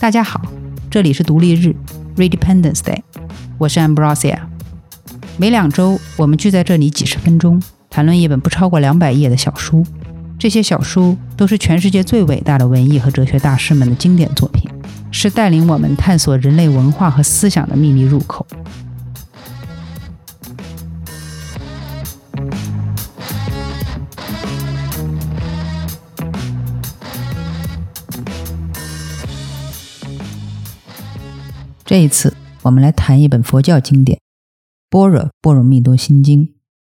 大家好，这里是独立日 （Redependence Day），我是 Ambrosia。每两周，我们聚在这里几十分钟，谈论一本不超过两百页的小书。这些小书都是全世界最伟大的文艺和哲学大师们的经典作品，是带领我们探索人类文化和思想的秘密入口。这一次，我们来谈一本佛教经典《般若波罗蜜多心经》，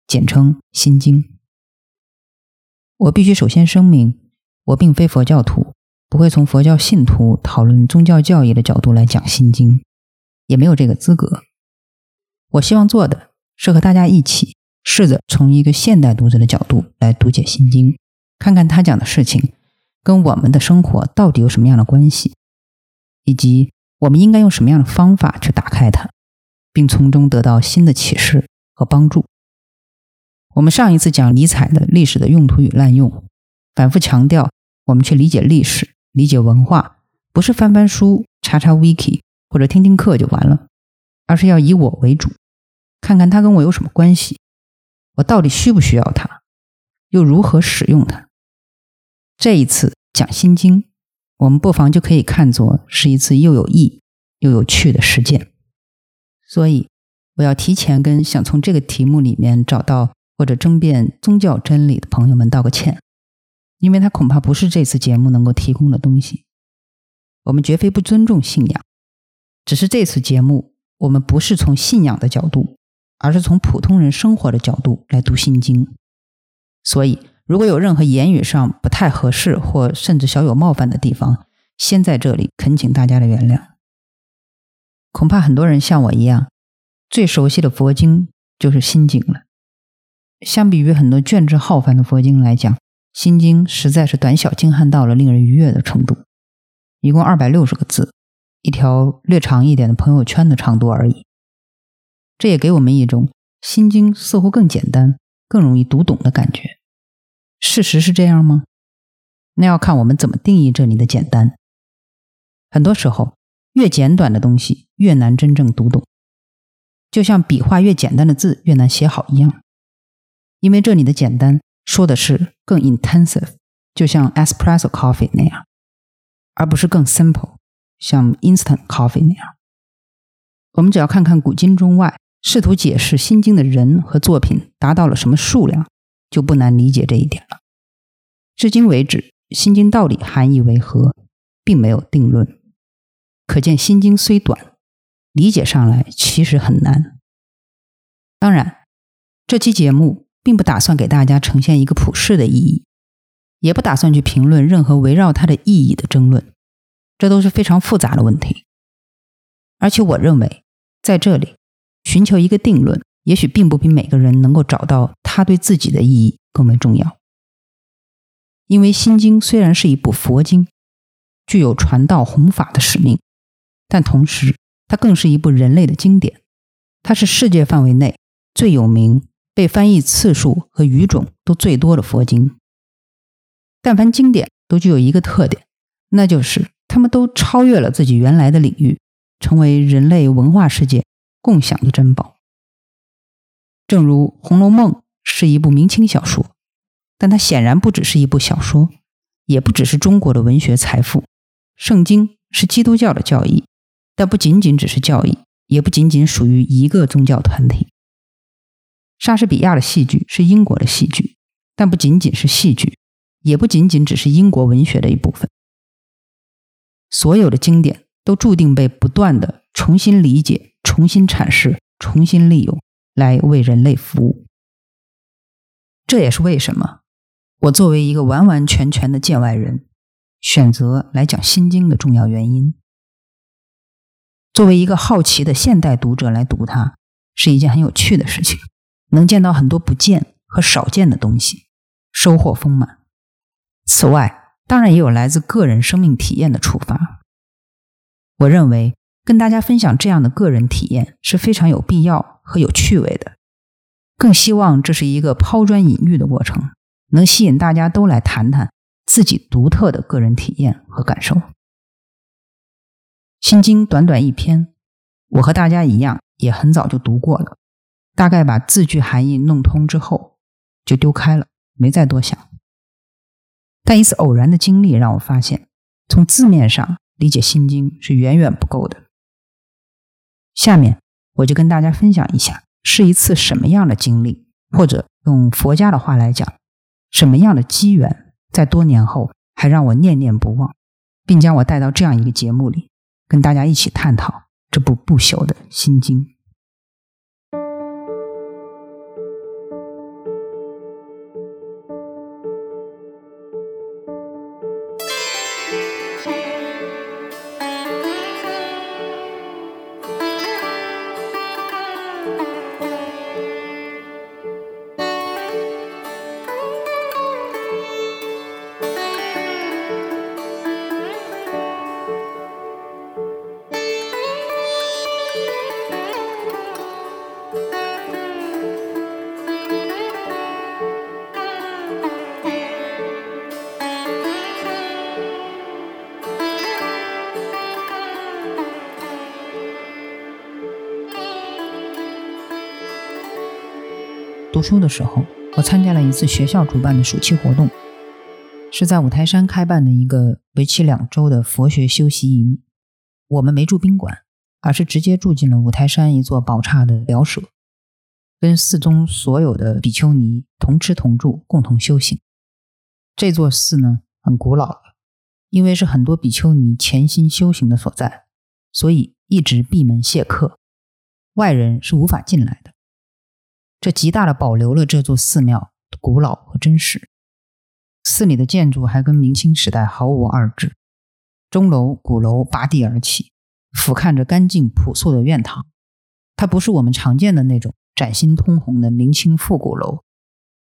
简称《心经》。我必须首先声明，我并非佛教徒，不会从佛教信徒讨论宗教教义的角度来讲《心经》，也没有这个资格。我希望做的是和大家一起试着从一个现代读者的角度来读解《心经》，看看他讲的事情跟我们的生活到底有什么样的关系，以及。我们应该用什么样的方法去打开它，并从中得到新的启示和帮助？我们上一次讲尼采的历史的用途与滥用，反复强调，我们去理解历史、理解文化，不是翻翻书、查查 wiki 或者听听课就完了，而是要以我为主，看看它跟我有什么关系，我到底需不需要它，又如何使用它？这一次讲《心经》。我们不妨就可以看作是一次又有益又有趣的实践，所以我要提前跟想从这个题目里面找到或者争辩宗教真理的朋友们道个歉，因为它恐怕不是这次节目能够提供的东西。我们绝非不尊重信仰，只是这次节目我们不是从信仰的角度，而是从普通人生活的角度来读心经，所以。如果有任何言语上不太合适，或甚至小有冒犯的地方，先在这里恳请大家的原谅。恐怕很多人像我一样，最熟悉的佛经就是《心经》了。相比于很多卷帙浩繁的佛经来讲，《心经》实在是短小精悍到了令人愉悦的程度。一共二百六十个字，一条略长一点的朋友圈的长度而已。这也给我们一种《心经》似乎更简单、更容易读懂的感觉。事实是这样吗？那要看我们怎么定义这里的简单。很多时候，越简短的东西越难真正读懂，就像笔画越简单的字越难写好一样。因为这里的简单说的是更 intensive，就像 espresso coffee 那样，而不是更 simple，像 instant coffee 那样。我们只要看看古今中外，试图解释《心经》的人和作品达到了什么数量。就不难理解这一点了。至今为止，《心经》到底含义为何，并没有定论。可见，《心经》虽短，理解上来其实很难。当然，这期节目并不打算给大家呈现一个普世的意义，也不打算去评论任何围绕它的意义的争论，这都是非常复杂的问题。而且，我认为在这里寻求一个定论。也许并不比每个人能够找到它对自己的意义更为重要，因为《心经》虽然是一部佛经，具有传道弘法的使命，但同时它更是一部人类的经典。它是世界范围内最有名、被翻译次数和语种都最多的佛经。但凡经典都具有一个特点，那就是他们都超越了自己原来的领域，成为人类文化世界共享的珍宝。正如《红楼梦》是一部明清小说，但它显然不只是一部小说，也不只是中国的文学财富。《圣经》是基督教的教义，但不仅仅只是教义，也不仅仅属于一个宗教团体。莎士比亚的戏剧是英国的戏剧，但不仅仅是戏剧，也不仅仅只是英国文学的一部分。所有的经典都注定被不断的重新理解、重新阐释、重新利用。来为人类服务，这也是为什么我作为一个完完全全的见外人，选择来讲《心经》的重要原因。作为一个好奇的现代读者来读它，是一件很有趣的事情，能见到很多不见和少见的东西，收获丰满。此外，当然也有来自个人生命体验的触发。我认为跟大家分享这样的个人体验是非常有必要和有趣味的，更希望这是一个抛砖引玉的过程，能吸引大家都来谈谈自己独特的个人体验和感受。《心经》短短一篇，我和大家一样，也很早就读过了，大概把字句含义弄通之后，就丢开了，没再多想。但一次偶然的经历让我发现，从字面上理解《心经》是远远不够的。下面我就跟大家分享一下，是一次什么样的经历，或者用佛家的话来讲，什么样的机缘，在多年后还让我念念不忘，并将我带到这样一个节目里，跟大家一起探讨这部不朽的《心经》。读书的时候，我参加了一次学校主办的暑期活动，是在五台山开办的一个为期两周的佛学修习营。我们没住宾馆，而是直接住进了五台山一座宝刹的寮舍，跟寺中所有的比丘尼同吃同住，共同修行。这座寺呢很古老了，因为是很多比丘尼潜心修行的所在，所以一直闭门谢客，外人是无法进来的。这极大的保留了这座寺庙古老和真实。寺里的建筑还跟明清时代毫无二致，钟楼、鼓楼拔地而起，俯瞰着干净朴素的院堂。它不是我们常见的那种崭新通红的明清复古楼，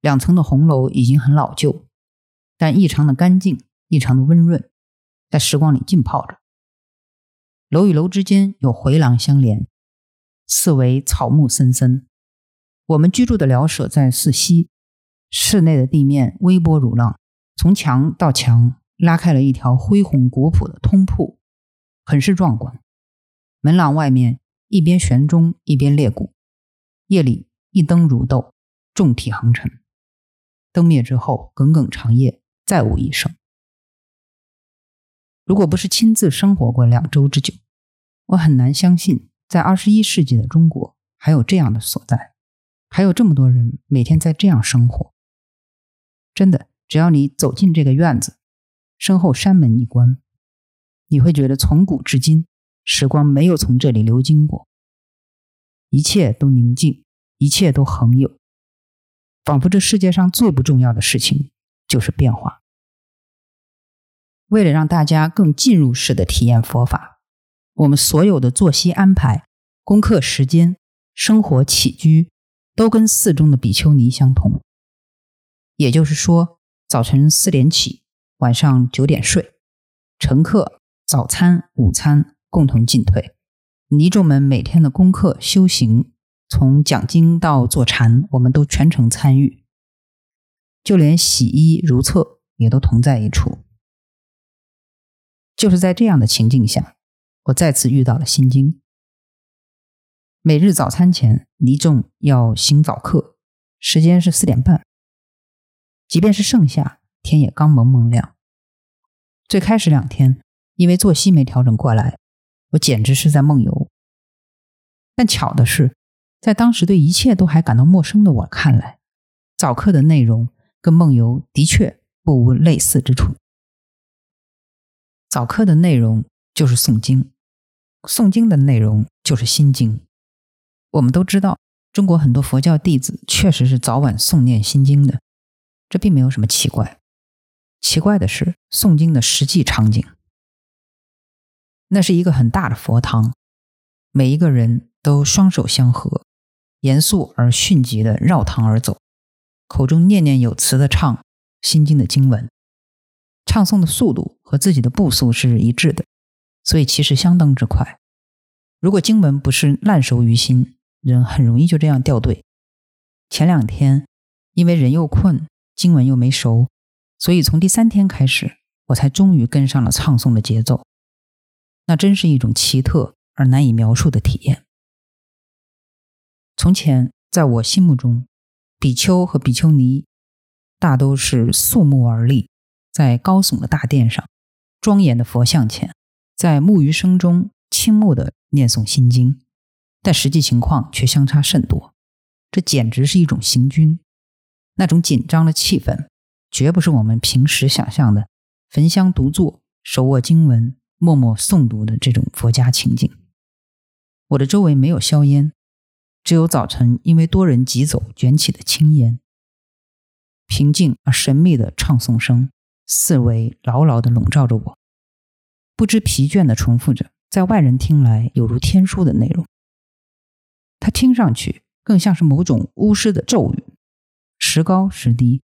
两层的红楼已经很老旧，但异常的干净，异常的温润，在时光里浸泡着。楼与楼之间有回廊相连，四围草木森森。我们居住的寮舍在寺西，室内的地面微波如浪，从墙到墙拉开了一条恢宏古朴的通铺，很是壮观。门廊外面一边悬钟一边裂鼓，夜里一灯如豆，众体横陈。灯灭之后，耿耿长夜，再无一声。如果不是亲自生活过两周之久，我很难相信，在二十一世纪的中国还有这样的所在。还有这么多人每天在这样生活，真的，只要你走进这个院子，身后山门一关，你会觉得从古至今，时光没有从这里流经过，一切都宁静，一切都恒有，仿佛这世界上最不重要的事情就是变化。为了让大家更进入式的体验佛法，我们所有的作息安排、功课时间、生活起居。都跟寺中的比丘尼相同，也就是说，早晨四点起，晚上九点睡。晨课、早餐、午餐共同进退。尼众们每天的功课修行，从讲经到坐禅，我们都全程参与。就连洗衣如厕也都同在一处。就是在这样的情境下，我再次遇到了心经。每日早餐前，尼众要行早课，时间是四点半。即便是盛夏，天也刚蒙蒙亮。最开始两天，因为作息没调整过来，我简直是在梦游。但巧的是，在当时对一切都还感到陌生的我看来，早课的内容跟梦游的确不无类似之处。早课的内容就是诵经，诵经的内容就是心经。我们都知道，中国很多佛教弟子确实是早晚诵念心经的，这并没有什么奇怪。奇怪的是诵经的实际场景。那是一个很大的佛堂，每一个人都双手相合，严肃而迅疾地绕堂而走，口中念念有词地唱心经的经文。唱诵的速度和自己的步速是一致的，所以其实相当之快。如果经文不是烂熟于心，人很容易就这样掉队。前两天因为人又困，经文又没熟，所以从第三天开始，我才终于跟上了唱诵的节奏。那真是一种奇特而难以描述的体验。从前，在我心目中，比丘和比丘尼大都是肃穆而立，在高耸的大殿上，庄严的佛像前，在木鱼声中倾慕的念诵心经，但实际情况却相差甚多。这简直是一种行军，那种紧张的气氛，绝不是我们平时想象的焚香独坐、手握经文、默默诵读的这种佛家情景。我的周围没有硝烟。只有早晨因为多人急走卷起的青烟，平静而神秘的唱诵声，四围牢牢地笼罩着我，不知疲倦地重复着，在外人听来有如天书的内容。它听上去更像是某种巫师的咒语，时高时低，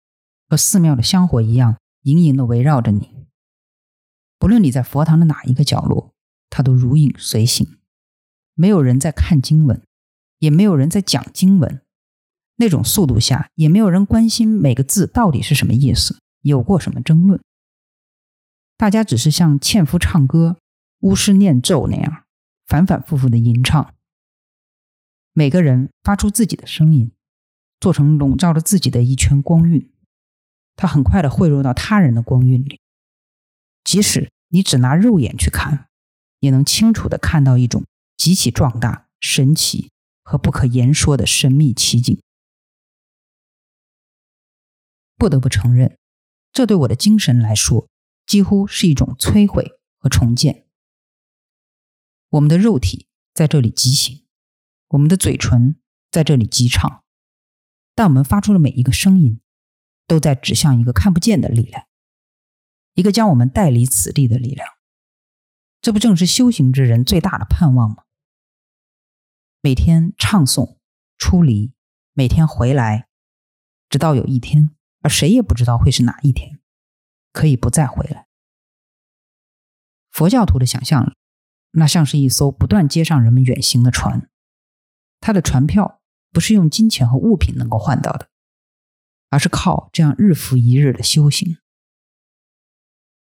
和寺庙的香火一样，隐隐地围绕着你。不论你在佛堂的哪一个角落，它都如影随形。没有人在看经文。也没有人在讲经文，那种速度下，也没有人关心每个字到底是什么意思，有过什么争论。大家只是像纤夫唱歌、巫师念咒那样，反反复复的吟唱。每个人发出自己的声音，做成笼罩着自己的一圈光晕，它很快的汇入到他人的光晕里。即使你只拿肉眼去看，也能清楚的看到一种极其壮大、神奇。和不可言说的神秘奇景，不得不承认，这对我的精神来说几乎是一种摧毁和重建。我们的肉体在这里畸形，我们的嘴唇在这里击唱，但我们发出的每一个声音，都在指向一个看不见的力量，一个将我们带离此地的力量。这不正是修行之人最大的盼望吗？每天唱诵、出离，每天回来，直到有一天，而谁也不知道会是哪一天，可以不再回来。佛教徒的想象里，那像是一艘不断接上人们远行的船，他的船票不是用金钱和物品能够换到的，而是靠这样日复一日的修行。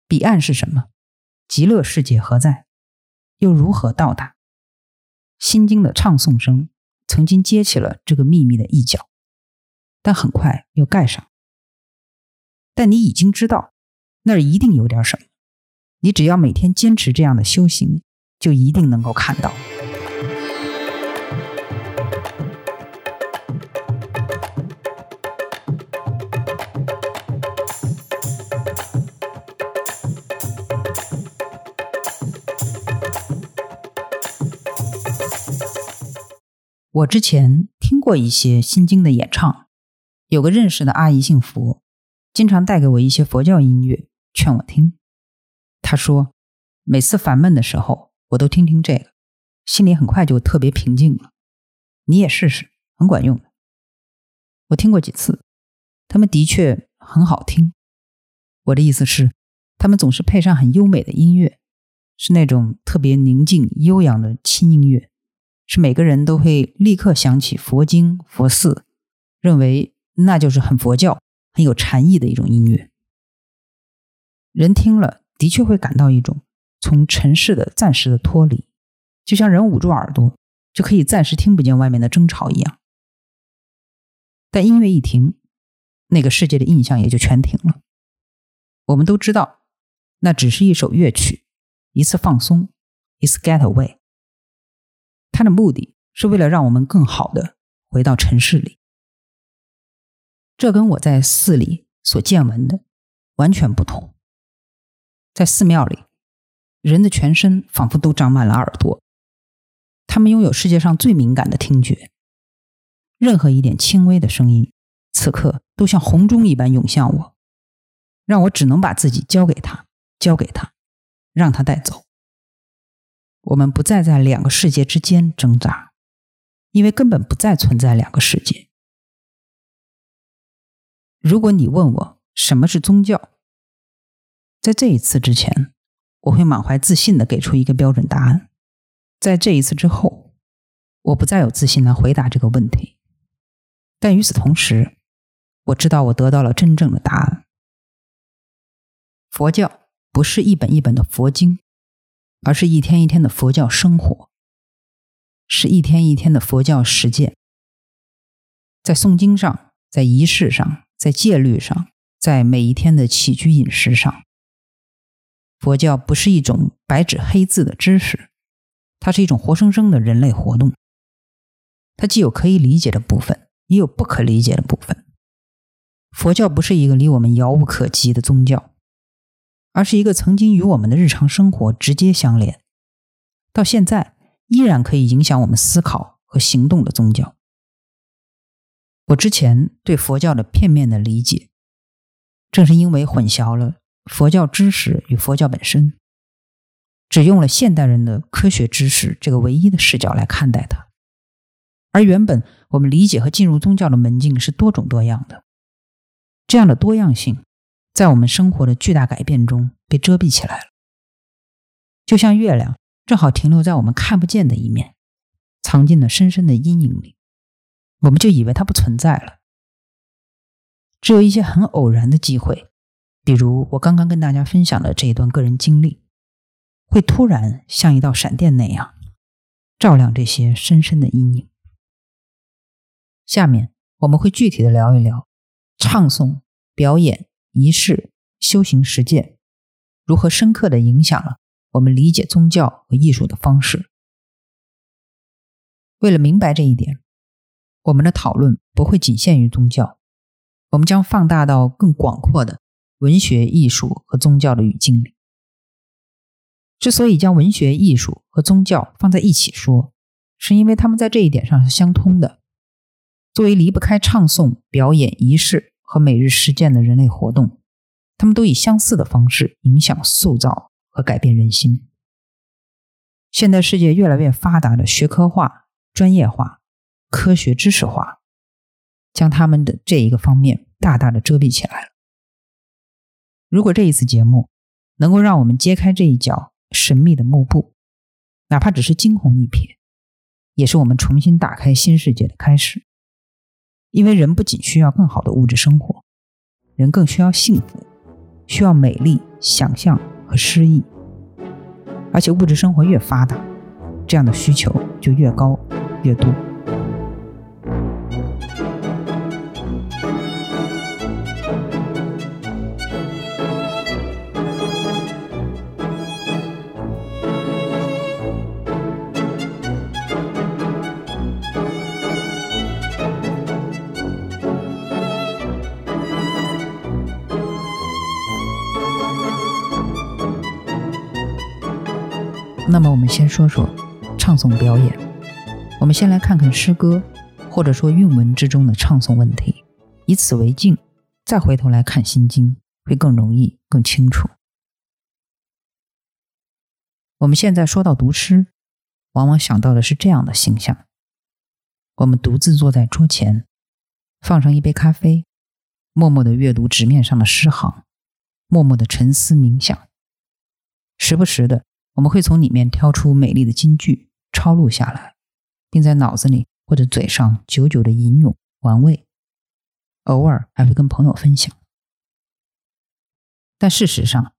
彼岸是什么？极乐世界何在？又如何到达？心经的唱诵声曾经揭起了这个秘密的一角，但很快又盖上。但你已经知道，那儿一定有点什么。你只要每天坚持这样的修行，就一定能够看到。我之前听过一些心经的演唱，有个认识的阿姨姓佛，经常带给我一些佛教音乐，劝我听。她说，每次烦闷的时候，我都听听这个，心里很快就特别平静了。你也试试，很管用的。我听过几次，他们的确很好听。我的意思是，他们总是配上很优美的音乐，是那种特别宁静悠扬的轻音乐。是每个人都会立刻想起佛经、佛寺，认为那就是很佛教、很有禅意的一种音乐。人听了的确会感到一种从尘世的暂时的脱离，就像人捂住耳朵就可以暂时听不见外面的争吵一样。但音乐一停，那个世界的印象也就全停了。我们都知道，那只是一首乐曲，一次放松，一次 get away。他的目的是为了让我们更好的回到城市里，这跟我在寺里所见闻的完全不同。在寺庙里，人的全身仿佛都长满了耳朵，他们拥有世界上最敏感的听觉，任何一点轻微的声音，此刻都像洪钟一般涌向我，让我只能把自己交给他，交给他，让他带走。我们不再在两个世界之间挣扎，因为根本不再存在两个世界。如果你问我什么是宗教，在这一次之前，我会满怀自信的给出一个标准答案；在这一次之后，我不再有自信来回答这个问题。但与此同时，我知道我得到了真正的答案。佛教不是一本一本的佛经，而是一天一天的佛教生活，是一天一天的佛教实践。在诵经上，在仪式上，在戒律上，在每一天的起居饮食上，佛教不是一种白纸黑字的知识，它是一种活生生的人类活动。它既有可以理解的部分，也有不可理解的部分。佛教不是一个离我们遥不可及的宗教。而是一个曾经与我们的日常生活直接相连，到现在依然可以影响我们思考和行动的宗教。我之前对佛教的片面的理解，正是因为混淆了佛教知识与佛教本身，只用了现代人的科学知识这个唯一的视角来看待它。而原本我们理解和进入宗教的门径是多种多样的，这样的多样性。在我们生活的巨大改变中被遮蔽起来了，就像月亮正好停留在我们看不见的一面，藏进了深深的阴影里，我们就以为它不存在了。只有一些很偶然的机会，比如我刚刚跟大家分享的这一段个人经历，会突然像一道闪电那样照亮这些深深的阴影。下面我们会具体的聊一聊唱诵、表演。仪式、修行、实践，如何深刻的影响了我们理解宗教和艺术的方式？为了明白这一点，我们的讨论不会仅限于宗教，我们将放大到更广阔的文学、艺术和宗教的语境里。之所以将文学、艺术和宗教放在一起说，是因为他们在这一点上是相通的。作为离不开唱诵、表演、仪式。和每日实践的人类活动，他们都以相似的方式影响、塑造和改变人心。现代世界越来越发达的学科化、专业化、科学知识化，将他们的这一个方面大大的遮蔽起来了。如果这一次节目能够让我们揭开这一角神秘的幕布，哪怕只是惊鸿一瞥，也是我们重新打开新世界的开始。因为人不仅需要更好的物质生活，人更需要幸福，需要美丽、想象和诗意。而且物质生活越发达，这样的需求就越高、越多。那么，我们先说说唱诵表演。我们先来看看诗歌，或者说韵文之中的唱诵问题，以此为镜，再回头来看《心经》，会更容易、更清楚。我们现在说到读诗，往往想到的是这样的形象：我们独自坐在桌前，放上一杯咖啡，默默的阅读纸面上的诗行，默默的沉思冥想，时不时的。我们会从里面挑出美丽的金句，抄录下来，并在脑子里或者嘴上久久的吟咏玩味，偶尔还会跟朋友分享。但事实上，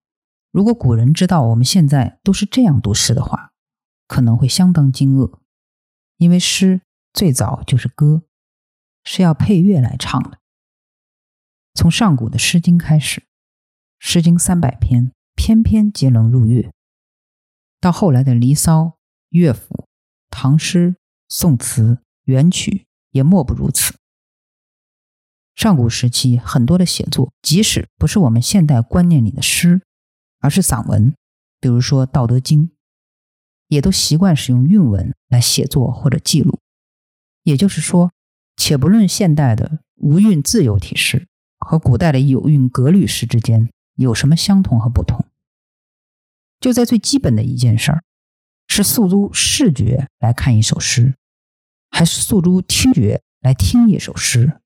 如果古人知道我们现在都是这样读诗的话，可能会相当惊愕，因为诗最早就是歌，是要配乐来唱的。从上古的《诗经》开始，《诗经》三百篇，篇篇皆能入乐。到后来的《离骚》《乐府》《唐诗》《宋词》《元曲》也莫不如此。上古时期很多的写作，即使不是我们现代观念里的诗，而是散文，比如说《道德经》，也都习惯使用韵文来写作或者记录。也就是说，且不论现代的无韵自由体诗和古代的有韵格律诗之间有什么相同和不同。就在最基本的一件事儿，是诉诸视觉来看一首诗，还是诉诸听觉来听一首诗？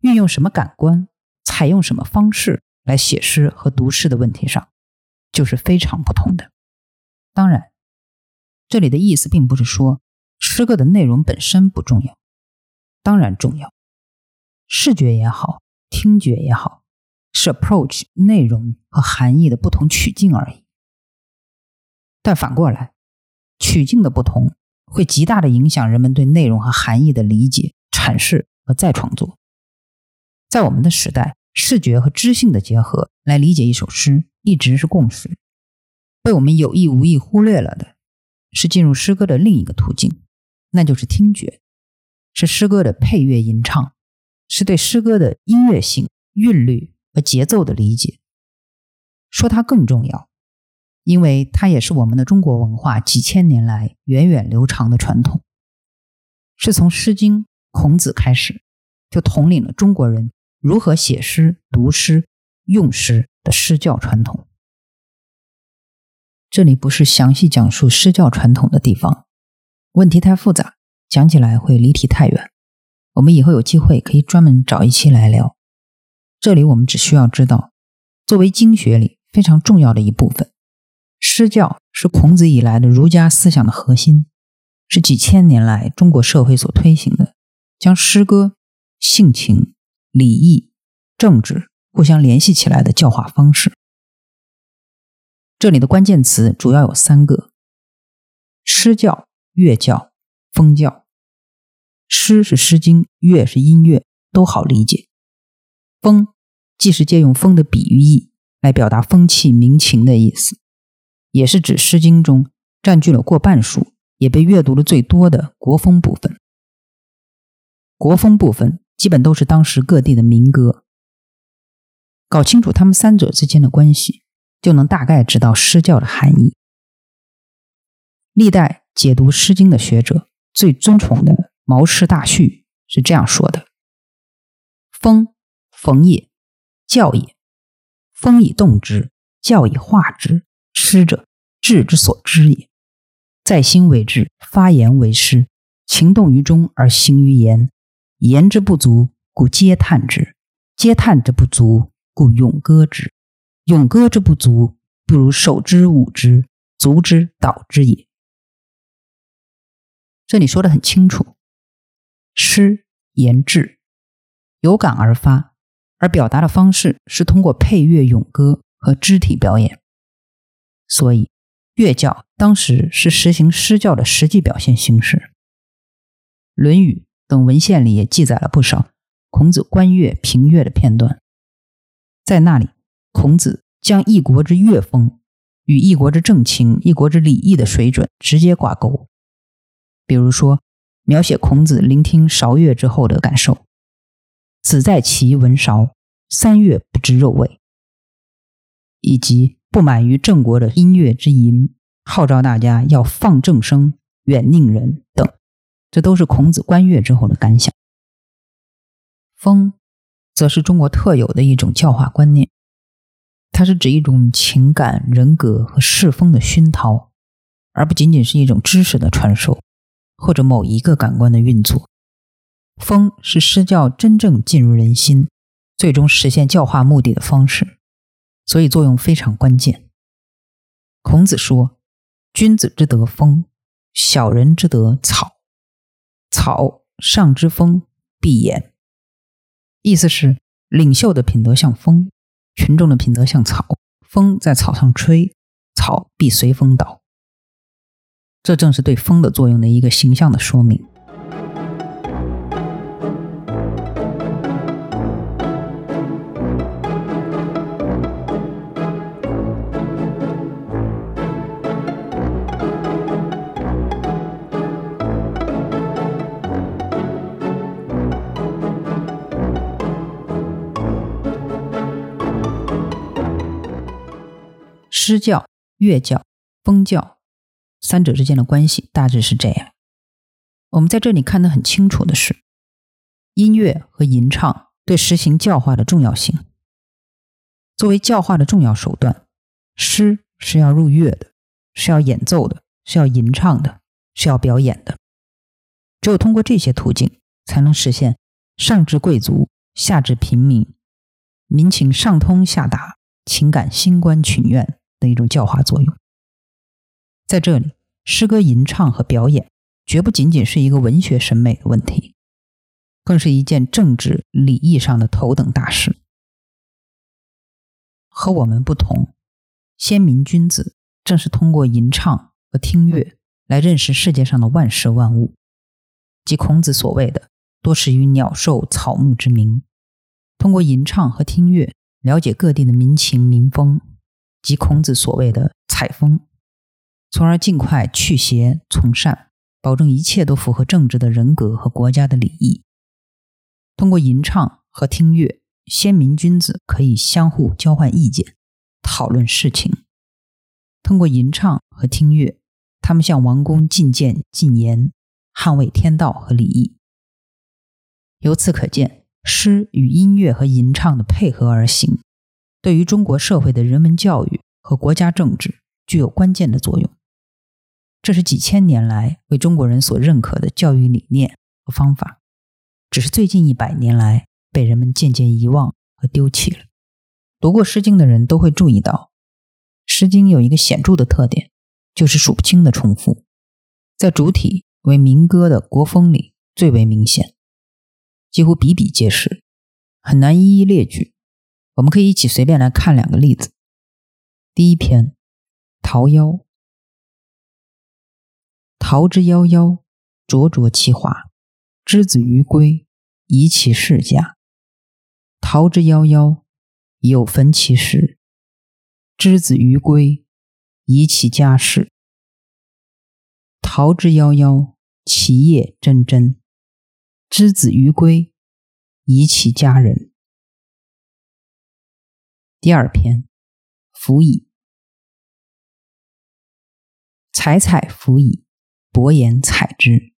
运用什么感官，采用什么方式来写诗和读诗的问题上，就是非常不同的。当然，这里的意思并不是说诗歌的内容本身不重要，当然重要，视觉也好，听觉也好，是 approach 内容和含义的不同曲径而已。但反过来，曲径的不同会极大的影响人们对内容和含义的理解、阐释和再创作。在我们的时代，视觉和知性的结合来理解一首诗一直是共识。被我们有意无意忽略了的是进入诗歌的另一个途径，那就是听觉，是诗歌的配乐吟唱，是对诗歌的音乐性、韵律和节奏的理解。说它更重要。因为它也是我们的中国文化几千年来源远流长的传统，是从《诗经》孔子开始，就统领了中国人如何写诗、读诗、用诗的诗教传统。这里不是详细讲述诗教传统的地方，问题太复杂，讲起来会离题太远。我们以后有机会可以专门找一期来聊。这里我们只需要知道，作为经学里非常重要的一部分。诗教是孔子以来的儒家思想的核心，是几千年来中国社会所推行的，将诗歌、性情、礼义、政治互相联系起来的教化方式。这里的关键词主要有三个：诗教、乐教、风教。诗是《诗经》，乐是音乐，都好理解。风既是借用风的比喻义来表达风气民情的意思。也是指《诗经》中占据了过半数，也被阅读的最多的国风部分。国风部分基本都是当时各地的民歌。搞清楚他们三者之间的关系，就能大概知道诗教的含义。历代解读《诗经》的学者最尊崇的毛氏大序是这样说的：“风，逢也，教也。风以动之，教以化之。”诗者，志之所知也。在心为志，发言为诗。情动于中而行于言。言之不足，故嗟叹之；嗟叹之不足，故咏歌之。咏歌之不足，不如手之舞之，足之蹈之也。这里说的很清楚，诗言志，有感而发，而表达的方式是通过配乐咏歌和肢体表演。所以，乐教当时是实行诗教的实际表现形式。《论语》等文献里也记载了不少孔子观乐评乐的片段。在那里，孔子将一国之乐风与一国之政情、一国之礼义的水准直接挂钩。比如说，描写孔子聆听韶乐之后的感受：“子在其闻韶，三月不知肉味。”以及。不满于郑国的音乐之淫，号召大家要放正声、远佞人等，这都是孔子观乐之后的感想。风，则是中国特有的一种教化观念，它是指一种情感、人格和世风的熏陶，而不仅仅是一种知识的传授或者某一个感官的运作。风是施教真正进入人心，最终实现教化目的的方式。所以作用非常关键。孔子说：“君子之德风，小人之德草。草上之风，必偃。”意思是，领袖的品德像风，群众的品德像草。风在草上吹，草必随风倒。这正是对风的作用的一个形象的说明。诗教、乐教、风教三者之间的关系大致是这样。我们在这里看得很清楚的是，音乐和吟唱对实行教化的重要性。作为教化的重要手段，诗是要入乐的，是要演奏的，是要吟唱的，是要表演的。只有通过这些途径，才能实现上至贵族，下至平民，民情上通下达，情感心关群怨。的一种教化作用。在这里，诗歌吟唱和表演绝不仅仅是一个文学审美的问题，更是一件政治礼义上的头等大事。和我们不同，先民君子正是通过吟唱和听乐来认识世界上的万事万物，即孔子所谓的“多识于鸟兽草木之名”。通过吟唱和听乐，了解各地的民情民风，即孔子所谓的“采风”，从而尽快去邪从善，保证一切都符合政治的人格和国家的礼仪。通过吟唱和听乐，先民君子可以相互交换意见，讨论事情。通过吟唱和听乐，他们向王宫进谏进言，捍卫天道和礼义。由此可见。诗与音乐和吟唱的配合而行，对于中国社会的人文教育和国家政治具有关键的作用。这是几千年来为中国人所认可的教育理念和方法，只是最近一百年来被人们渐渐遗忘和丢弃了。读过《诗经》的人都会注意到，《诗经》有一个显著的特点，就是数不清的重复，在主体为民歌的国风里最为明显。几乎比比皆是，很难一一列举。我们可以一起随便来看两个例子。第一篇《桃夭》：“桃之夭夭，灼灼其华。之子于归，宜其室家。桃之夭夭，有逢其实。之子于归，宜其家室。桃之夭夭，其叶蓁蓁。”之子于归，宜其家人。第二篇，辅以。采采辅以，伯言采之；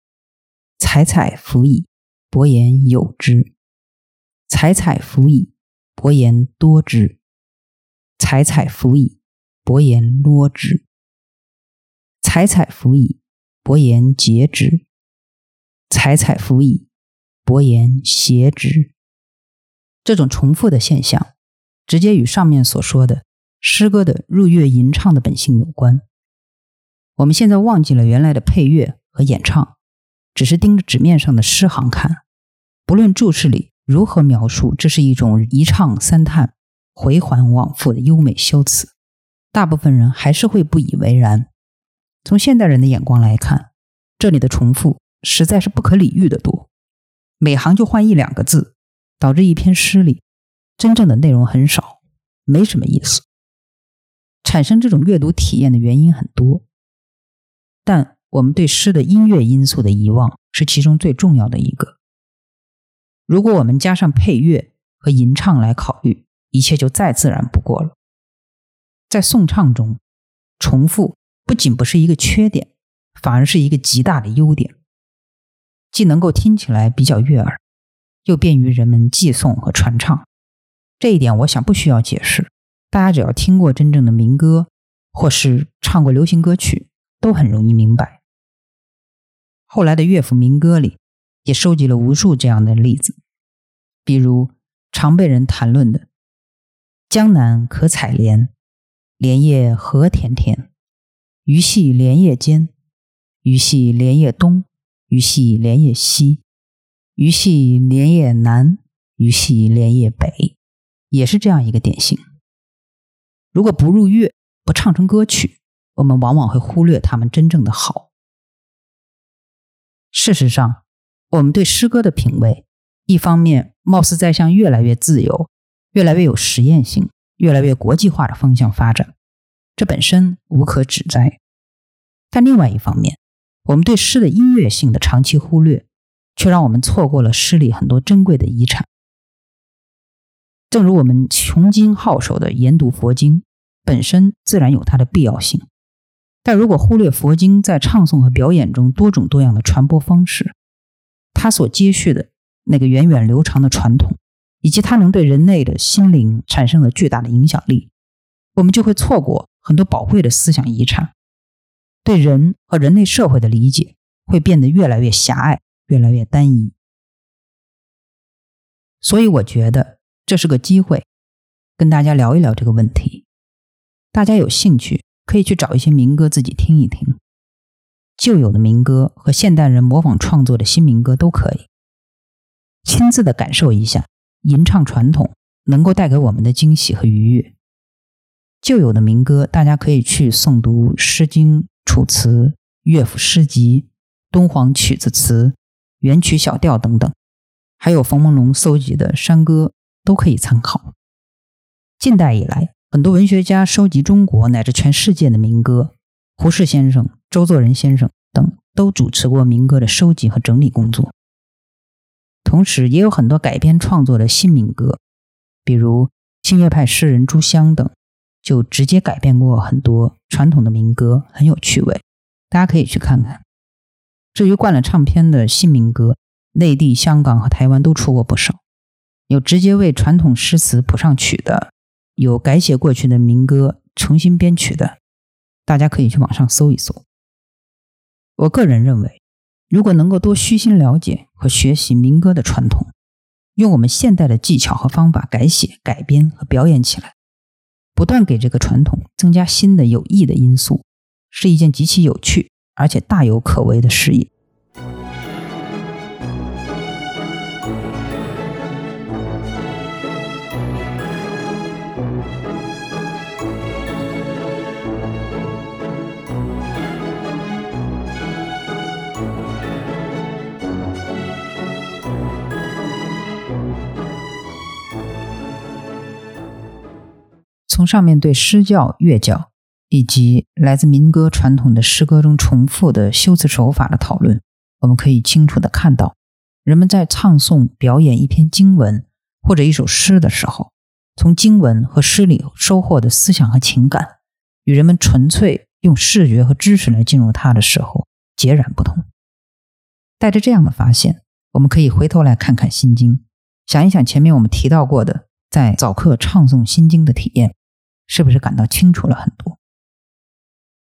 采采辅以，伯言有之；采采辅以，伯言多之；采采辅以，伯言多之；采采辅以，伯言节之；采采辅以。伯言谐之，这种重复的现象，直接与上面所说的诗歌的入乐吟唱的本性有关。我们现在忘记了原来的配乐和演唱，只是盯着纸面上的诗行看，不论注释里如何描述，这是一种一唱三叹、回环往复的优美修辞，大部分人还是会不以为然。从现代人的眼光来看，这里的重复实在是不可理喻的多。每行就换一两个字，导致一篇诗里真正的内容很少，没什么意思。产生这种阅读体验的原因很多，但我们对诗的音乐因素的遗忘是其中最重要的一个。如果我们加上配乐和吟唱来考虑，一切就再自然不过了。在颂唱中，重复不仅不是一个缺点，反而是一个极大的优点。既能够听起来比较悦耳，又便于人们记诵和传唱，这一点我想不需要解释。大家只要听过真正的民歌，或是唱过流行歌曲，都很容易明白。后来的乐府民歌里也收集了无数这样的例子，比如常被人谈论的“江南可采莲，莲叶何田田，鱼戏莲叶间，鱼戏莲叶东。”鱼戏莲叶西，鱼戏莲叶南，鱼戏莲叶北，也是这样一个典型。如果不入乐，不唱成歌曲，我们往往会忽略他们真正的好。事实上，我们对诗歌的品味，一方面貌似在向越来越自由、越来越有实验性、越来越国际化的方向发展，这本身无可指摘；但另外一方面，我们对诗的音乐性的长期忽略，却让我们错过了诗里很多珍贵的遗产。正如我们穷经好首的研读佛经，本身自然有它的必要性，但如果忽略佛经在唱诵和表演中多种多样的传播方式，它所接续的那个源远流长的传统，以及它能对人类的心灵产生的巨大的影响力，我们就会错过很多宝贵的思想遗产。对人和人类社会的理解会变得越来越狭隘，越来越单一。所以，我觉得这是个机会，跟大家聊一聊这个问题。大家有兴趣可以去找一些民歌自己听一听，旧有的民歌和现代人模仿创作的新民歌都可以，亲自的感受一下吟唱传统能够带给我们的惊喜和愉悦。旧有的民歌，大家可以去诵读《诗经》《楚辞》《乐府诗集》《敦煌曲子词》《元曲小调》等等，还有冯梦龙搜集的山歌，都可以参考。近代以来，很多文学家收集中国乃至全世界的民歌，胡适先生、周作人先生等都主持过民歌的收集和整理工作。同时，也有很多改编创作的新民歌，比如新月派诗人朱湘等。就直接改编过很多传统的民歌，很有趣味，大家可以去看看。至于灌了唱片的新民歌，内地、香港和台湾都出过不少，有直接为传统诗词谱上曲的，有改写过去的民歌重新编曲的，大家可以去网上搜一搜。我个人认为，如果能够多虚心了解和学习民歌的传统，用我们现代的技巧和方法改写、改编和表演起来。不断给这个传统增加新的有益的因素，是一件极其有趣而且大有可为的事业。从上面对诗教、乐教以及来自民歌传统的诗歌中重复的修辞手法的讨论，我们可以清楚的看到，人们在唱诵、表演一篇经文或者一首诗的时候，从经文和诗里收获的思想和情感，与人们纯粹用视觉和知识来进入它的时候截然不同。带着这样的发现，我们可以回头来看看《心经》，想一想前面我们提到过的在早课唱诵《心经》的体验。是不是感到清楚了很多？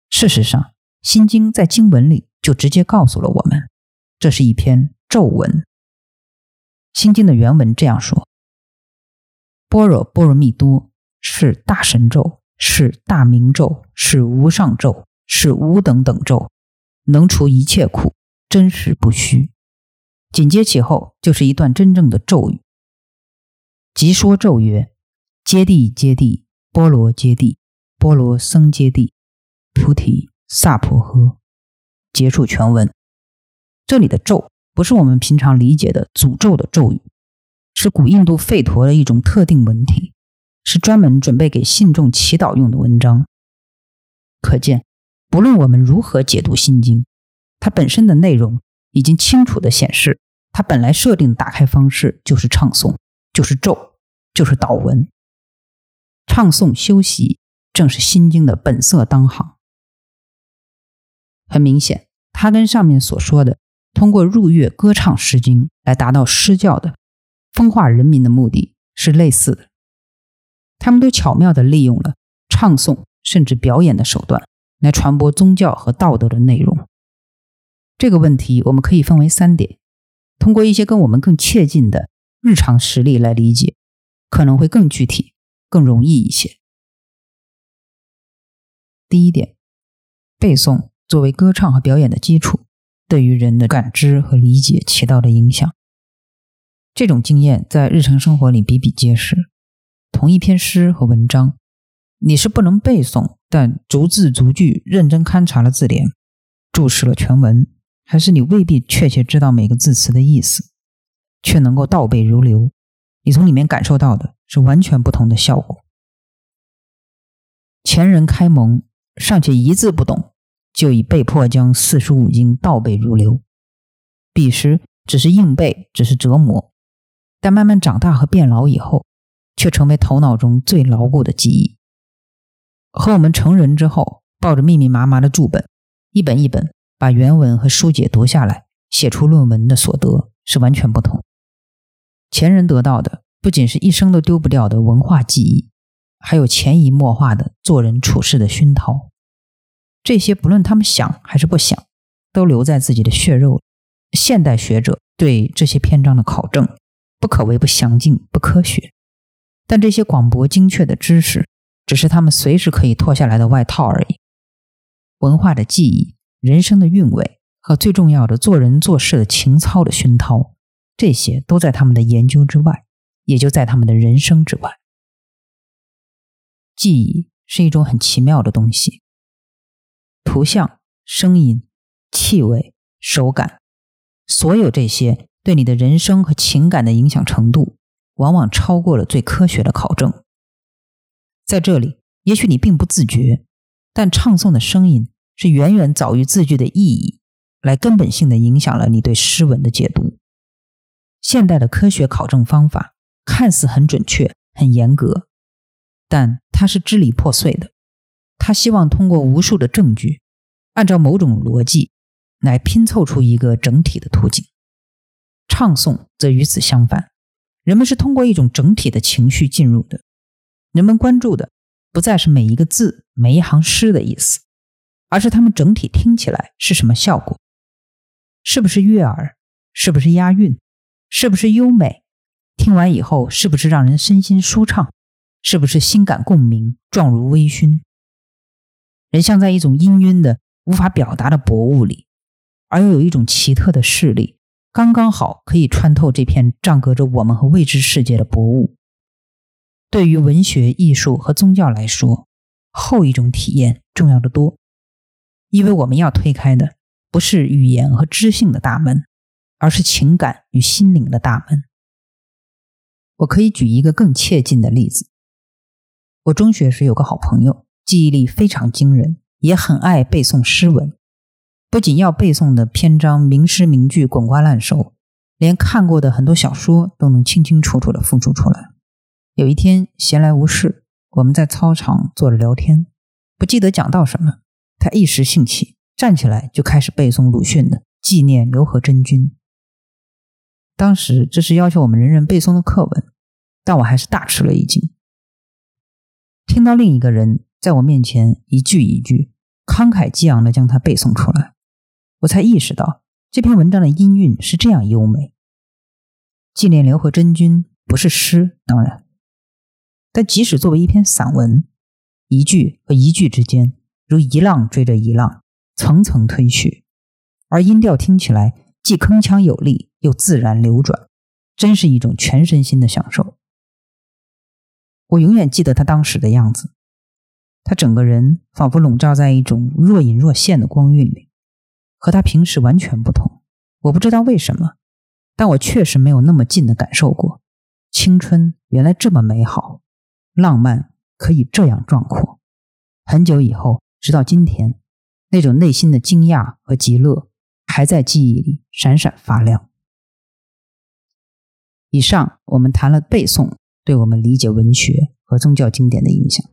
事实上，《心经》在经文里就直接告诉了我们，这是一篇咒文。《心经》的原文这样说：“般若波罗蜜多是大神咒，是大明咒，是无上咒，是无等等咒，能除一切苦，真实不虚。”紧接其后就是一段真正的咒语，即说咒曰：“揭谛揭谛。”波罗揭谛，波罗僧揭谛，菩提萨婆诃。结束全文。这里的咒不是我们平常理解的诅咒的咒语，是古印度吠陀的一种特定文体，是专门准备给信众祈祷用的文章。可见，不论我们如何解读《心经》，它本身的内容已经清楚地显示，它本来设定的打开方式就是唱诵，就是咒，就是祷文。唱诵修习，正是心经的本色当行。很明显，它跟上面所说的通过入乐歌唱诗经来达到诗教的风化人民的目的是类似的。他们都巧妙地利用了唱诵甚至表演的手段来传播宗教和道德的内容。这个问题我们可以分为三点，通过一些跟我们更切近的日常实例来理解，可能会更具体。更容易一些。第一点，背诵作为歌唱和表演的基础，对于人的感知和理解起到的影响，这种经验在日常生活里比比皆是。同一篇诗和文章，你是不能背诵，但逐字逐句认真勘察了字典，注释了全文，还是你未必确切知道每个字词的意思，却能够倒背如流，你从里面感受到的。是完全不同的效果。前人开蒙尚且一字不懂，就已被迫将四书五经倒背如流。彼时只是硬背，只是折磨，但慢慢长大和变老以后，却成为头脑中最牢固的记忆。和我们成人之后抱着密密麻麻的注本，一本一本把原文和书解读下来，写出论文的所得是完全不同。前人得到的。不仅是一生都丢不掉的文化记忆，还有潜移默化的做人处事的熏陶。这些不论他们想还是不想，都留在自己的血肉。现代学者对这些篇章的考证，不可谓不详尽、不科学。但这些广博精确的知识，只是他们随时可以脱下来的外套而已。文化的记忆、人生的韵味和最重要的做人做事的情操的熏陶，这些都在他们的研究之外，也就在他们的人生之外。记忆是一种很奇妙的东西，图像、声音、气味、手感，所有这些对你的人生和情感的影响程度，往往超过了最科学的考证。在这里，也许你并不自觉，但唱诵的声音是远远早于字句的意义，来根本性的影响了你对诗文的解读。现代的科学考证方法看似很准确、很严格，但它是支离破碎的。他希望通过无数的证据，按照某种逻辑来拼凑出一个整体的图景。唱诵则与此相反，人们是通过一种整体的情绪进入的。人们关注的不再是每一个字、每一行诗的意思，而是它们整体听起来是什么效果，是不是悦耳，是不是押韵，是不是优美，听完以后是不是让人身心舒畅，是不是心感共鸣，状如微醺。人像在一种氤氲的、无法表达的薄雾里，而又有一种奇特的视力，刚刚好可以穿透这片障隔着我们和未知世界的薄雾。对于文学、艺术和宗教来说，后一种体验重要的多，因为我们要推开的不是语言和知性的大门，而是情感与心灵的大门。我可以举一个更切近的例子：我中学时有个好朋友，记忆力非常惊人，也很爱背诵诗文，不仅要背诵的篇章、名诗名句滚瓜烂熟，连看过的很多小说都能清清楚楚地复述出来。有一天闲来无事，我们在操场坐着聊天，不记得讲到什么，他一时兴起，站起来就开始背诵鲁迅的《纪念刘和珍君》。当时这是要求我们人人背诵的课文，但我还是大吃了一惊。听到另一个人在我面前一句一句慷慨激昂地将它背诵出来，我才意识到这篇文章的音韵是这样优美。《纪念刘和真君》不是诗，当然。但即使作为一篇散文，一句和一句之间如一浪追着一浪，层层推去，而音调听起来既铿锵有力又自然流转，真是一种全身心的享受。我永远记得他当时的样子，他整个人仿佛笼罩在一种若隐若现的光晕里，和他平时完全不同。我不知道为什么，但我确实没有那么近的感受过青春，原来这么美好。浪漫可以这样壮阔。很久以后，直到今天，那种内心的惊讶和极乐还在记忆里闪闪发亮。以上我们谈了背诵对我们理解文学和宗教经典的影响。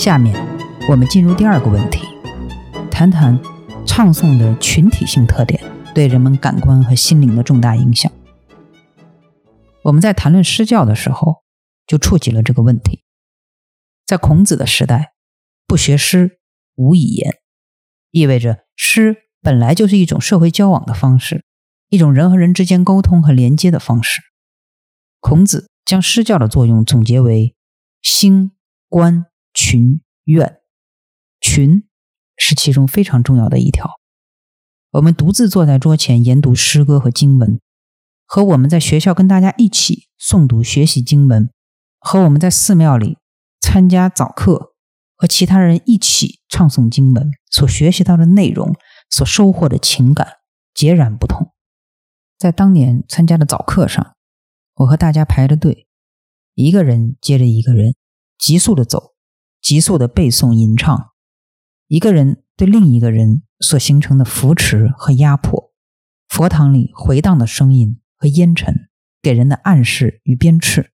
下面我们进入第二个问题，谈谈唱诵的群体性特点对人们感官和心灵的重大影响。我们在谈论诗教的时候，就触及了这个问题。在孔子的时代，不学诗，无以言，意味着诗本来就是一种社会交往的方式，一种人和人之间沟通和连接的方式。孔子将诗教的作用总结为兴观。群怨，群是其中非常重要的一条。我们独自坐在桌前研读诗歌和经文，和我们在学校跟大家一起诵读学习经文，和我们在寺庙里参加早课和其他人一起唱诵经文所学习到的内容，所收获的情感截然不同。在当年参加的早课上，我和大家排着队，一个人接着一个人，急速的走。急速的背诵吟唱，一个人对另一个人所形成的扶持和压迫，佛堂里回荡的声音和烟尘给人的暗示与鞭笞，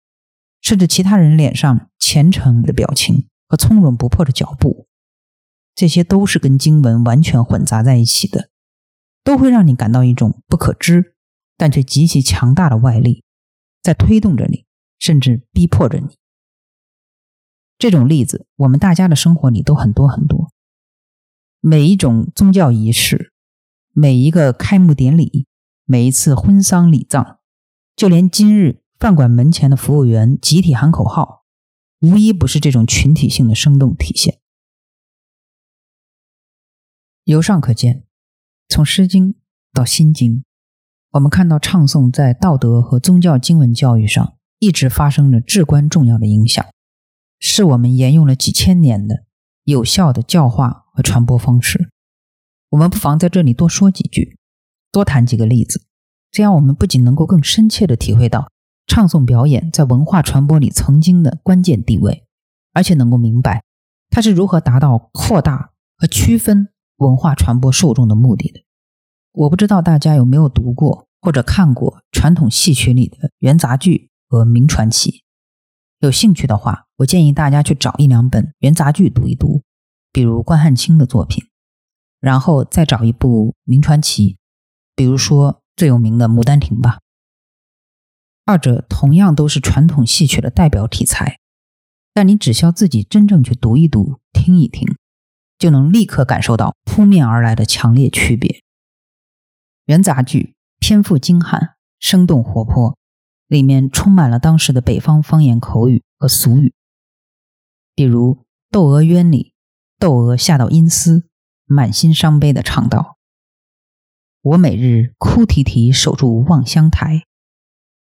甚至其他人脸上虔诚的表情和从容不迫的脚步，这些都是跟经文完全混杂在一起的，都会让你感到一种不可知但却极其强大的外力在推动着你，甚至逼迫着你。这种例子，我们大家的生活里都很多很多。每一种宗教仪式，每一个开幕典礼，每一次婚丧礼葬，就连今日饭馆门前的服务员集体喊口号，无一不是这种群体性的生动体现。由上可见，从《诗经》到《心经》，我们看到唱诵在道德和宗教经文教育上一直发生着至关重要的影响。是我们沿用了几千年的有效的教化和传播方式。我们不妨在这里多说几句，多谈几个例子，这样我们不仅能够更深切地体会到唱诵表演在文化传播里曾经的关键地位，而且能够明白它是如何达到扩大和区分文化传播受众的目的的。我不知道大家有没有读过或者看过传统戏曲里的元杂剧和名传奇。有兴趣的话，我建议大家去找一两本元杂剧读一读，比如关汉卿的作品，然后再找一部名传奇，比如说最有名的《牡丹亭》吧。二者同样都是传统戏曲的代表题材，但你只需要自己真正去读一读、听一听，就能立刻感受到扑面而来的强烈区别。元杂剧篇幅精悍，生动活泼。里面充满了当时的北方方言口语和俗语，比如《窦娥冤》里，窦娥下到阴司，满心伤悲的唱道：“我每日哭啼啼守住望乡台，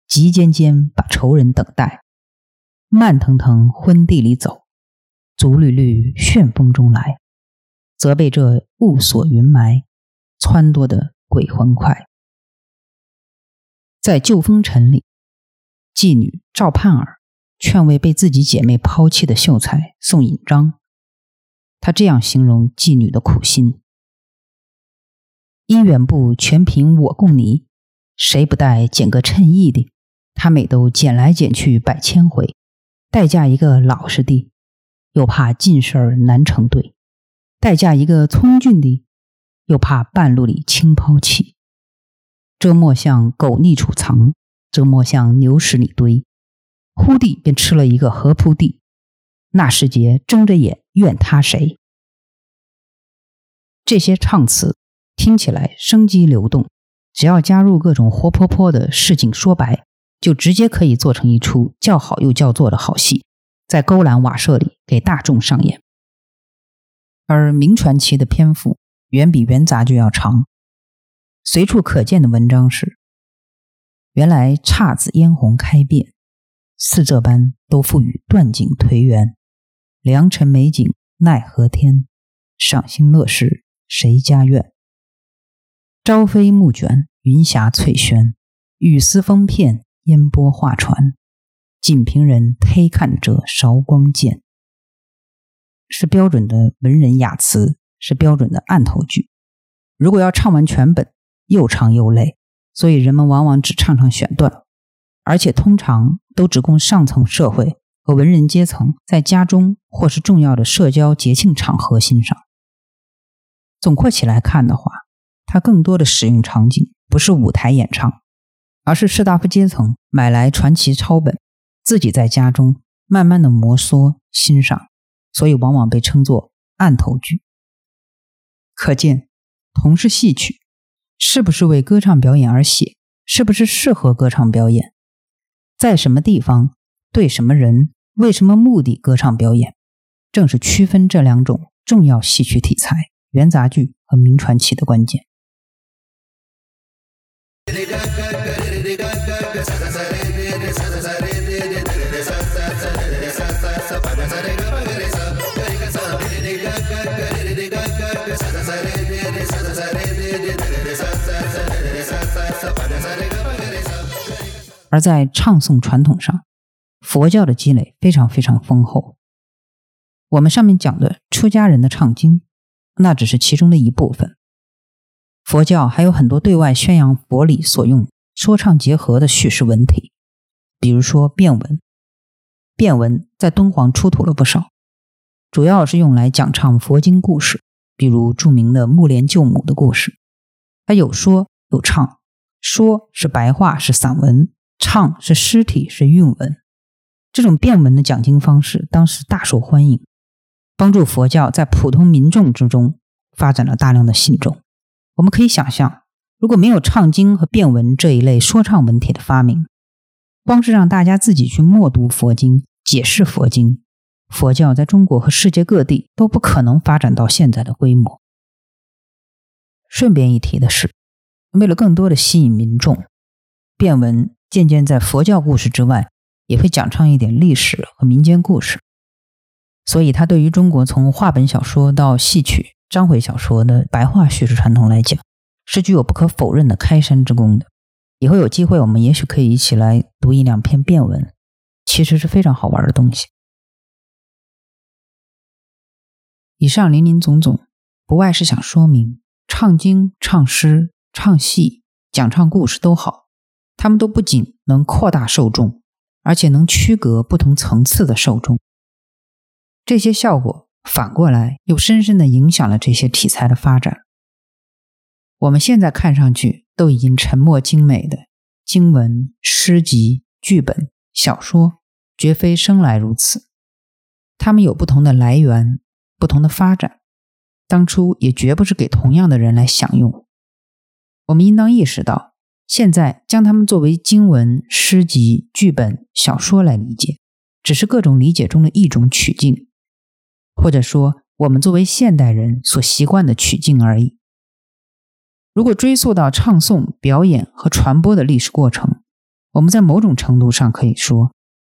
急尖尖把仇人等待，慢腾腾昏地里走，足缕缕旋风中来，责备这雾锁云埋，撺掇的鬼魂快。”在《旧风尘》里。妓女赵盼儿劝慰被自己姐妹抛弃的秀才宋引章，他这样形容妓女的苦心：“姻缘簿全凭我供你，谁不带捡个称意的？他每都捡来捡去百千回，待嫁一个老实的，又怕进事儿难成对；待嫁一个聪俊的，又怕半路里轻抛弃。这莫像狗腻储藏。”这莫向牛屎里堆，忽地便吃了一个河铺地。那时节睁着眼怨他谁？这些唱词听起来生机流动，只要加入各种活泼泼的市井说白，就直接可以做成一出叫好又叫座的好戏，在勾栏瓦舍里给大众上演。而明传奇的篇幅远比元杂剧要长，随处可见的文章是。原来姹紫嫣红开遍，似这般都付与断井颓垣。良辰美景奈何天，赏心乐事谁家院？朝飞暮卷云霞翠轩，雨丝风片烟波画船。锦屏人忒看这韶光贱，是标准的文人雅词，是标准的案头句。如果要唱完全本，又长又累。所以人们往往只唱唱选段，而且通常都只供上层社会和文人阶层在家中或是重要的社交节庆场合欣赏。总括起来看的话，它更多的使用场景不是舞台演唱，而是士大夫阶层买来传奇抄本，自己在家中慢慢的摩挲欣赏，所以往往被称作案头剧。可见，同是戏曲。是不是为歌唱表演而写？是不是适合歌唱表演？在什么地方？对什么人？为什么目的歌唱表演？正是区分这两种重要戏曲题材——元杂剧和名传奇的关键。而在唱诵传统上，佛教的积累非常非常丰厚。我们上面讲的出家人的唱经，那只是其中的一部分。佛教还有很多对外宣扬佛理所用、说唱结合的叙事文体，比如说变文。变文在敦煌出土了不少，主要是用来讲唱佛经故事，比如著名的木莲救母的故事。它有说有唱，说是白话是散文，唱是诗体是韵文。这种变文的讲经方式当时大受欢迎，帮助佛教在普通民众之中发展了大量的信众。我们可以想象，如果没有唱经和变文这一类说唱文体的发明，光是让大家自己去默读佛经、解释佛经，佛教在中国和世界各地都不可能发展到现在的规模。顺便一提的是，为了更多的吸引民众，变文渐渐在佛教故事之外。也会讲唱一点历史和民间故事，所以它对于中国从话本小说到戏曲、章回小说的白话叙事传统来讲，是具有不可否认的开山之功的。以后有机会，我们也许可以一起来读一两篇变文，其实是非常好玩的东西。以上林林总总，不外是想说明，唱经、唱诗、唱戏、讲唱故事都好，他们都不仅能扩大受众。而且能区隔不同层次的受众，这些效果反过来又深深的影响了这些题材的发展。我们现在看上去都已经沉默精美的经文、诗集、剧本、小说，绝非生来如此。它们有不同的来源、不同的发展，当初也绝不是给同样的人来享用。我们应当意识到。现在将它们作为经文、诗集、剧本、小说来理解，只是各种理解中的一种取径，或者说我们作为现代人所习惯的取径而已。如果追溯到唱诵、表演和传播的历史过程，我们在某种程度上可以说，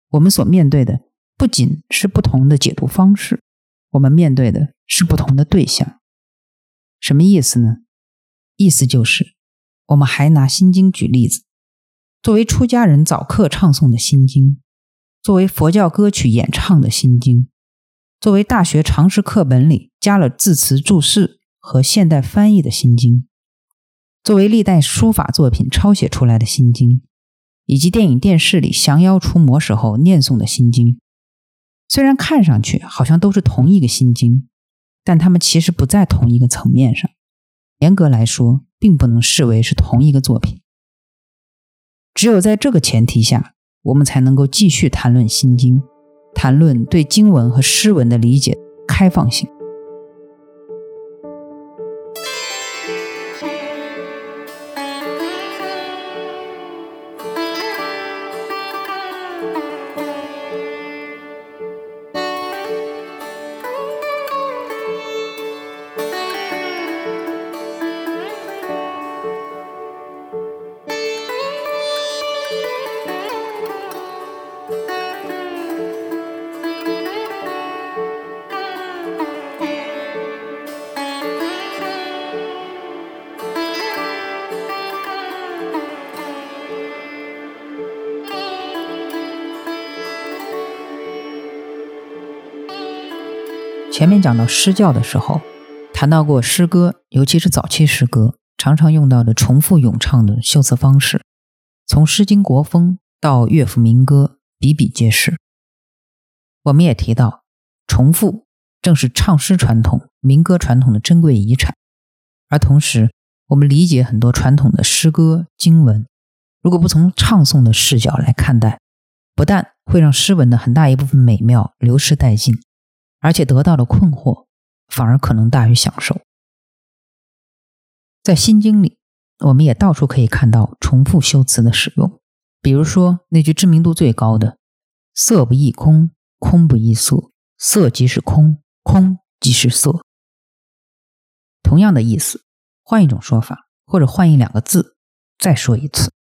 我们所面对的不仅是不同的解读方式，我们面对的是不同的对象。什么意思呢？意思就是。我们还拿《心经》举例子，作为出家人早课唱诵的《心经》，作为佛教歌曲演唱的《心经》，作为大学常识课本里加了字词注释和现代翻译的《心经》，作为历代书法作品抄写出来的《心经》，以及电影电视里降妖除魔时候念诵的《心经》，虽然看上去好像都是同一个《心经》，但它们其实不在同一个层面上。严格来说，并不能视为是同一个作品。只有在这个前提下，我们才能够继续谈论《心经》，谈论对经文和诗文的理解开放性。前面讲到诗教的时候，谈到过诗歌，尤其是早期诗歌，常常用到的重复咏唱的修辞方式，从《诗经》国风到乐府民歌，比比皆是。我们也提到，重复正是唱诗传统、民歌传统的珍贵遗产。而同时，我们理解很多传统的诗歌经文，如果不从唱诵的视角来看待，不但会让诗文的很大一部分美妙流失殆尽。而且得到的困惑，反而可能大于享受。在《心经》里，我们也到处可以看到重复修辞的使用，比如说那句知名度最高的“色不异空，空不异色，色即是空，空即是色”。同样的意思，换一种说法，或者换一两个字，再说一次，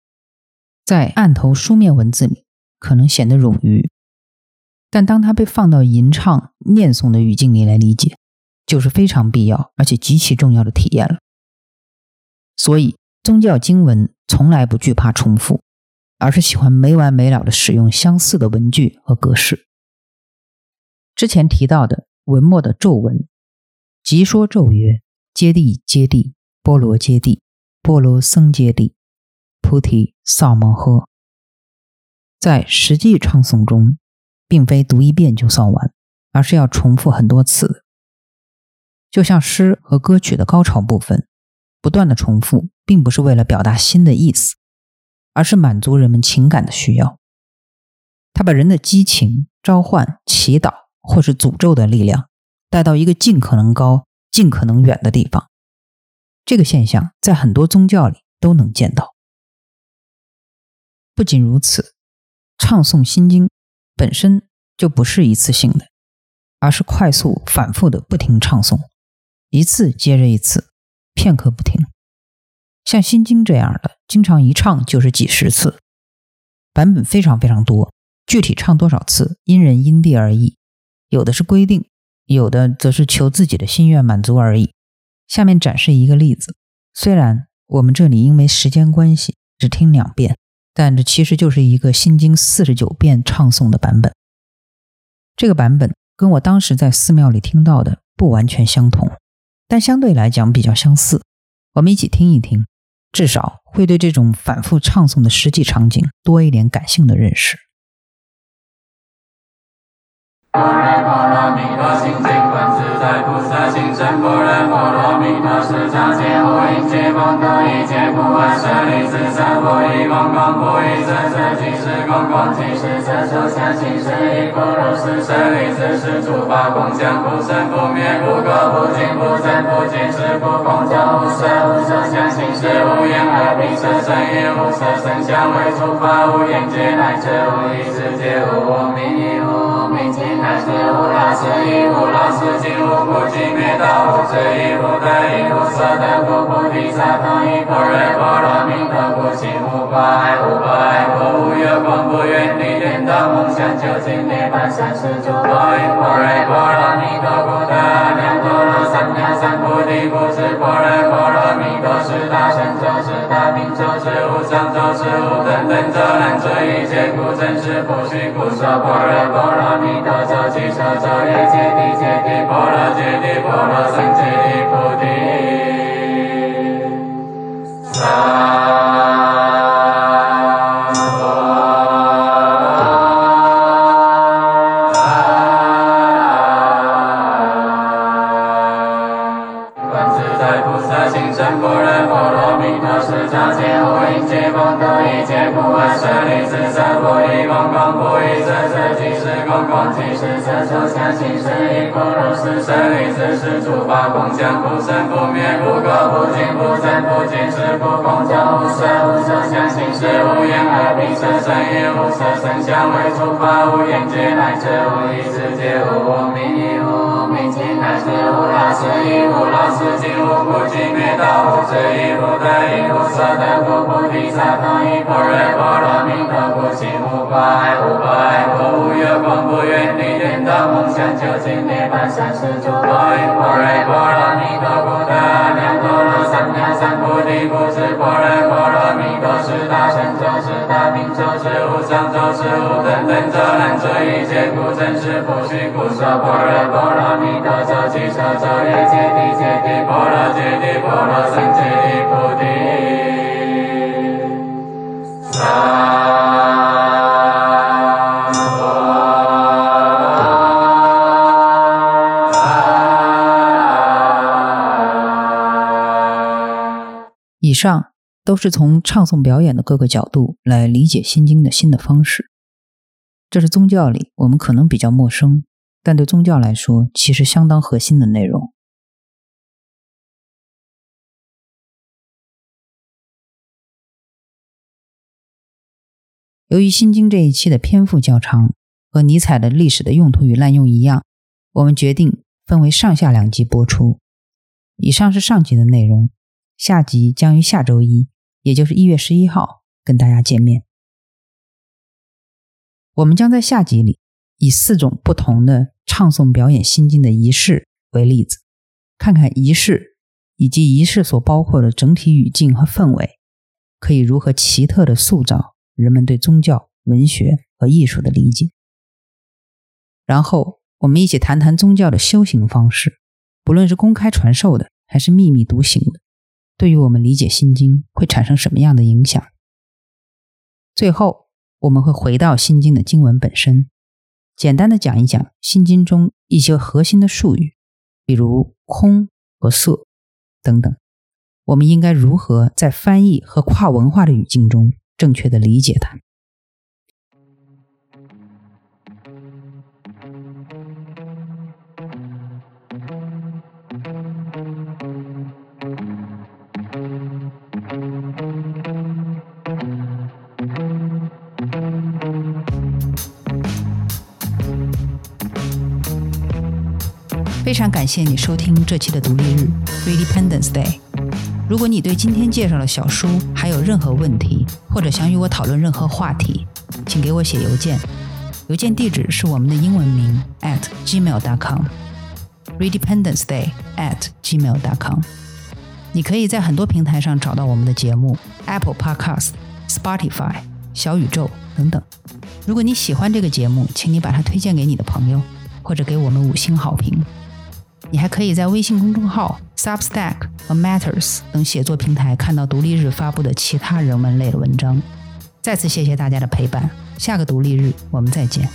在案头书面文字里，可能显得冗余。但当它被放到吟唱、念诵的语境里来理解，就是非常必要而且极其重要的体验了。所以，宗教经文从来不惧怕重复，而是喜欢没完没了的使用相似的文句和格式。之前提到的文末的咒文，即说咒曰：“揭谛揭谛，波罗揭谛，波罗僧揭谛，菩提萨摩诃。”在实际唱诵中。并非读一遍就算完，而是要重复很多次。就像诗和歌曲的高潮部分，不断的重复，并不是为了表达新的意思，而是满足人们情感的需要。他把人的激情、召唤、祈祷或是诅咒的力量带到一个尽可能高、尽可能远的地方。这个现象在很多宗教里都能见到。不仅如此，唱诵心经本身就不是一次性的，而是快速、反复的不停唱诵，一次接着一次，片刻不停。像心经这样的，经常一唱就是几十次，版本非常非常多。具体唱多少次，因人因地而异，有的是规定，有的则是求自己的心愿满足而已。下面展示一个例子，虽然我们这里因为时间关系只听两遍，但这其实就是一个心经四十九遍唱诵的版本。这个版本跟我当时在寺庙里听到的不完全相同，但相对来讲比较相似。我们一起听一听，至少会对这种反复唱诵的实际场景多一点感性的认识。般若波罗蜜多心经，观自在菩萨行深般若波罗蜜多时，常见无影皆空，度一切不坏舍利子，三不异空，空不异色，色即是空，空即是色，受想行识亦复如是。舍利子，是诸法空相，不生不灭，不垢不净，不增不减，是故空中无色，无受想行识，无眼耳鼻舌身意，无色声香味触法，无眼界，乃至无意识界，无我名，无明尽。乃是无老死，亦无老死尽，无苦尽灭道，无智亦无得，亦无所得，故菩提萨埵依般若波罗蜜多故，心无挂碍，无挂碍故，无有恐怖，远离颠倒梦想，究竟涅槃，三世诸佛依般若波罗蜜多故，得阿耨多罗三藐三菩提，故知般若波一切故，真实不虚，故说般若波罗蜜多。周七周周夜揭谛揭谛波罗揭谛波罗僧揭谛菩提。三。法空相不生不灭，不垢不净，不增不减，是故空中无色，无受想行识，无眼耳鼻舌身意，无色声香味触法，无眼界，乃至无意识界，无我名，无名尽，乃至无老死，亦无老死尽，无苦集灭道，无智亦无得，亦无所得，故菩提萨埵依般若波罗蜜多故，心无挂碍，无挂碍过，无有恐怖，远离颠倒梦想，究竟涅槃，三世诸佛依般若波罗蜜多。故得阿耨多罗三藐三菩提，故知般若波罗蜜多是大神咒，是大明咒，是无上咒，是无等等咒，难知一切故，真实不虚，故说般若波罗蜜多，咒即说咒也，揭谛揭谛，波罗揭谛，波罗僧揭谛，菩提。上都是从唱诵表演的各个角度来理解《心经》的新的方式。这是宗教里我们可能比较陌生，但对宗教来说其实相当核心的内容。由于《心经》这一期的篇幅较长，和尼采的历史的用途与滥用一样，我们决定分为上下两集播出。以上是上集的内容。下集将于下周一，也就是一月十一号，跟大家见面。我们将在下集里以四种不同的唱诵表演心经的仪式为例子，看看仪式以及仪式所包括的整体语境和氛围，可以如何奇特的塑造人们对宗教、文学和艺术的理解。然后，我们一起谈谈宗教的修行方式，不论是公开传授的，还是秘密独行的。对于我们理解《心经》会产生什么样的影响？最后，我们会回到《心经》的经文本身，简单的讲一讲《心经》中一些核心的术语，比如空和色等等。我们应该如何在翻译和跨文化的语境中正确的理解它？非常感谢你收听这期的独立日 （Independence Day）。如果你对今天介绍的小书还有任何问题，或者想与我讨论任何话题，请给我写邮件。邮件地址是我们的英文名 at gmail.com，redependenceday at gmail.com。你可以在很多平台上找到我们的节目，Apple Podcast、Spotify、小宇宙等等。如果你喜欢这个节目，请你把它推荐给你的朋友，或者给我们五星好评。你还可以在微信公众号、Substack 和 Matters 等写作平台看到独立日发布的其他人文类的文章。再次谢谢大家的陪伴，下个独立日我们再见。